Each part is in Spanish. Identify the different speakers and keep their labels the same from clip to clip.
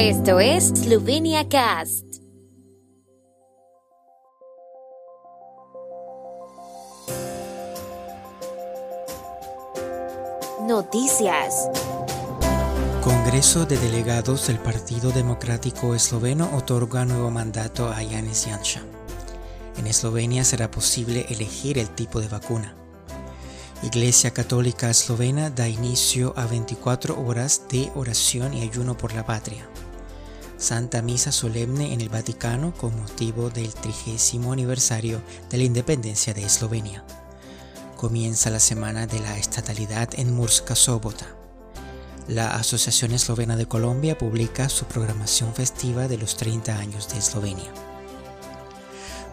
Speaker 1: Esto es Slovenia Cast. Noticias.
Speaker 2: Congreso de Delegados del Partido Democrático Esloveno otorga nuevo mandato a Yanis Janša. En Eslovenia será posible elegir el tipo de vacuna. Iglesia Católica Eslovena da inicio a 24 horas de oración y ayuno por la patria. Santa Misa Solemne en el Vaticano con motivo del trigésimo aniversario de la independencia de Eslovenia. Comienza la Semana de la Estatalidad en Murska Sobota. La Asociación Eslovena de Colombia publica su programación festiva de los 30 años de Eslovenia.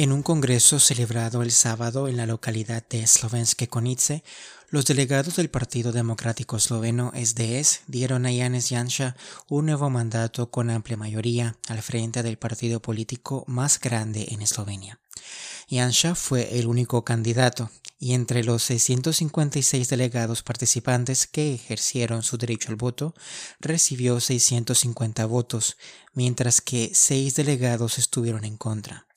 Speaker 2: En un congreso celebrado el sábado en la localidad de Slovenske Konice, los delegados del Partido Democrático Esloveno SDS dieron a Janez Janša un nuevo mandato con amplia mayoría al frente del partido político más grande en Eslovenia. Janša fue el único candidato y entre los 656 delegados participantes que ejercieron su derecho al voto, recibió 650 votos, mientras que seis delegados estuvieron en contra.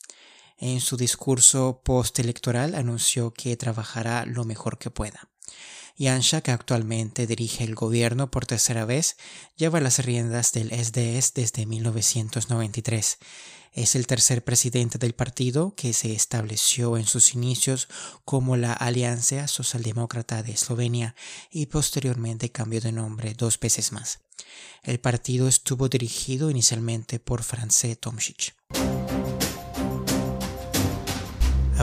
Speaker 2: En su discurso postelectoral anunció que trabajará lo mejor que pueda. Yansha, que actualmente dirige el gobierno por tercera vez, lleva las riendas del SDS desde 1993. Es el tercer presidente del partido que se estableció en sus inicios como la Alianza Socialdemócrata de Eslovenia y posteriormente cambió de nombre dos veces más. El partido estuvo dirigido inicialmente por France Tomšić.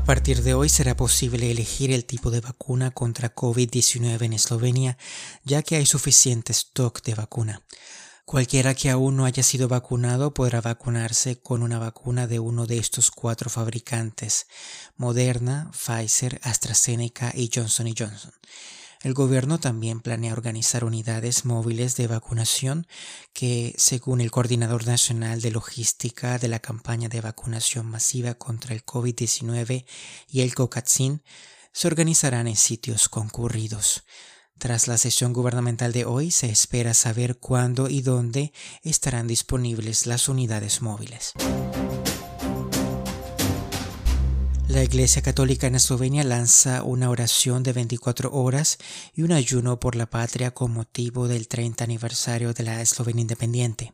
Speaker 2: A partir de hoy será posible elegir el tipo de vacuna contra COVID-19 en Eslovenia, ya que hay suficiente stock de vacuna. Cualquiera que aún no haya sido vacunado podrá vacunarse con una vacuna de uno de estos cuatro fabricantes, Moderna, Pfizer, AstraZeneca y Johnson Johnson. El gobierno también planea organizar unidades móviles de vacunación que, según el Coordinador Nacional de Logística de la campaña de vacunación masiva contra el COVID-19 y el COCATSIN, se organizarán en sitios concurridos. Tras la sesión gubernamental de hoy se espera saber cuándo y dónde estarán disponibles las unidades móviles. La Iglesia Católica en Eslovenia lanza una oración de 24 horas y un ayuno por la patria con motivo del 30 aniversario de la Eslovenia independiente.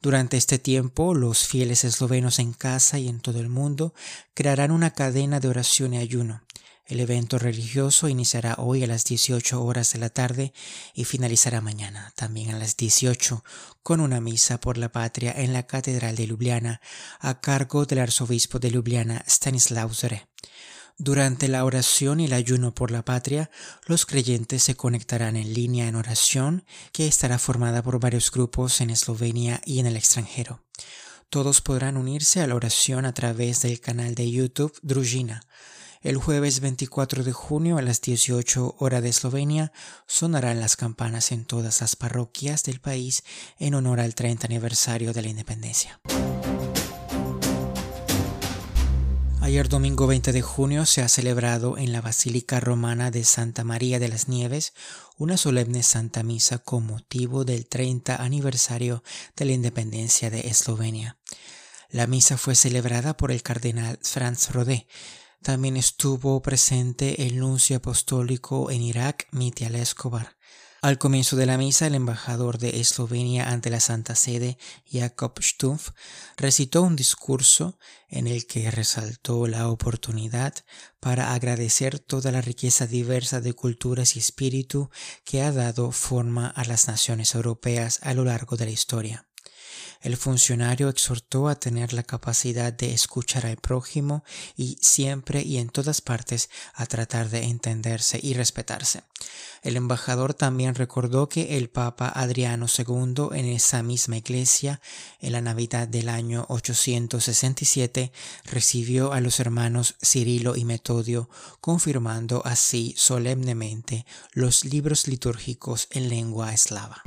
Speaker 2: Durante este tiempo, los fieles eslovenos en casa y en todo el mundo crearán una cadena de oración y ayuno. El evento religioso iniciará hoy a las 18 horas de la tarde y finalizará mañana, también a las 18, con una misa por la patria en la Catedral de Ljubljana a cargo del arzobispo de Ljubljana Stanislav Zore. Durante la oración y el ayuno por la patria, los creyentes se conectarán en línea en oración, que estará formada por varios grupos en Eslovenia y en el extranjero. Todos podrán unirse a la oración a través del canal de YouTube Drujina. El jueves 24 de junio a las 18 horas de Eslovenia sonarán las campanas en todas las parroquias del país en honor al 30 aniversario de la independencia. Ayer domingo 20 de junio se ha celebrado en la Basílica Romana de Santa María de las Nieves una solemne Santa Misa con motivo del 30 aniversario de la independencia de Eslovenia. La misa fue celebrada por el cardenal Franz Rodé, también estuvo presente el nuncio apostólico en Irak, Mitial Escobar. Al comienzo de la misa, el embajador de Eslovenia ante la Santa Sede, Jakob Stumpf, recitó un discurso en el que resaltó la oportunidad para agradecer toda la riqueza diversa de culturas y espíritu que ha dado forma a las naciones europeas a lo largo de la historia. El funcionario exhortó a tener la capacidad de escuchar al prójimo y siempre y en todas partes a tratar de entenderse y respetarse. El embajador también recordó que el Papa Adriano II en esa misma iglesia, en la Navidad del año 867, recibió a los hermanos Cirilo y Metodio, confirmando así solemnemente los libros litúrgicos en lengua eslava.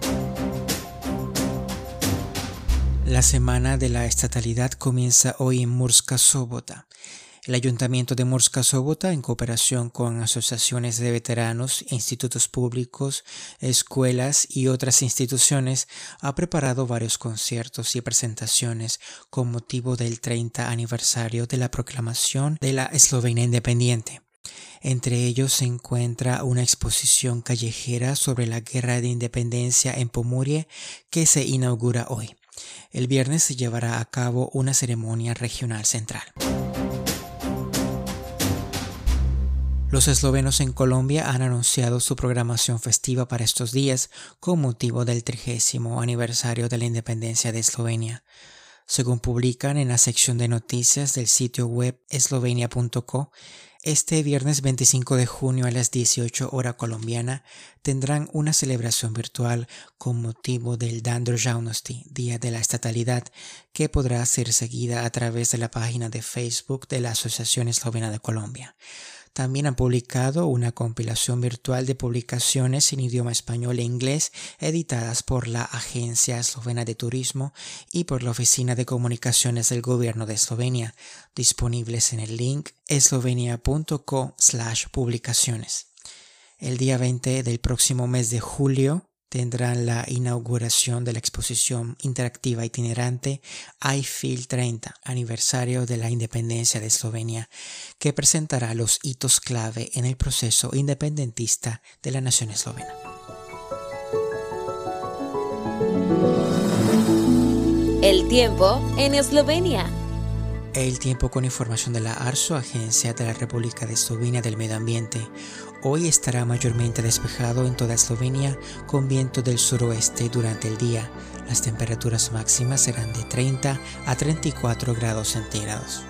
Speaker 2: La semana de la estatalidad comienza hoy en Murska Sobota. El Ayuntamiento de Murska Sobota, en cooperación con asociaciones de veteranos, institutos públicos, escuelas y otras instituciones, ha preparado varios conciertos y presentaciones con motivo del 30 aniversario de la proclamación de la Eslovenia independiente. Entre ellos se encuentra una exposición callejera sobre la guerra de independencia en Pomurie que se inaugura hoy. El viernes se llevará a cabo una ceremonia regional central. Los eslovenos en Colombia han anunciado su programación festiva para estos días con motivo del trigésimo aniversario de la independencia de Eslovenia. Según publican en la sección de noticias del sitio web eslovenia.co, este viernes 25 de junio a las 18 hora colombiana tendrán una celebración virtual con motivo del Dan Día de la Estatalidad, que podrá ser seguida a través de la página de Facebook de la Asociación Eslovena de Colombia. También han publicado una compilación virtual de publicaciones en idioma español e inglés editadas por la Agencia Eslovena de Turismo y por la Oficina de Comunicaciones del Gobierno de Eslovenia, disponibles en el link eslovenia.co publicaciones. El día 20 del próximo mes de julio tendrán la inauguración de la exposición interactiva itinerante I Feel 30, aniversario de la independencia de Eslovenia, que presentará los hitos clave en el proceso independentista de la nación eslovena.
Speaker 1: El tiempo en Eslovenia.
Speaker 2: El tiempo con información de la ARSO, Agencia de la República de Eslovenia del Medio Ambiente. Hoy estará mayormente despejado en toda Eslovenia con viento del suroeste durante el día. Las temperaturas máximas serán de 30 a 34 grados centígrados.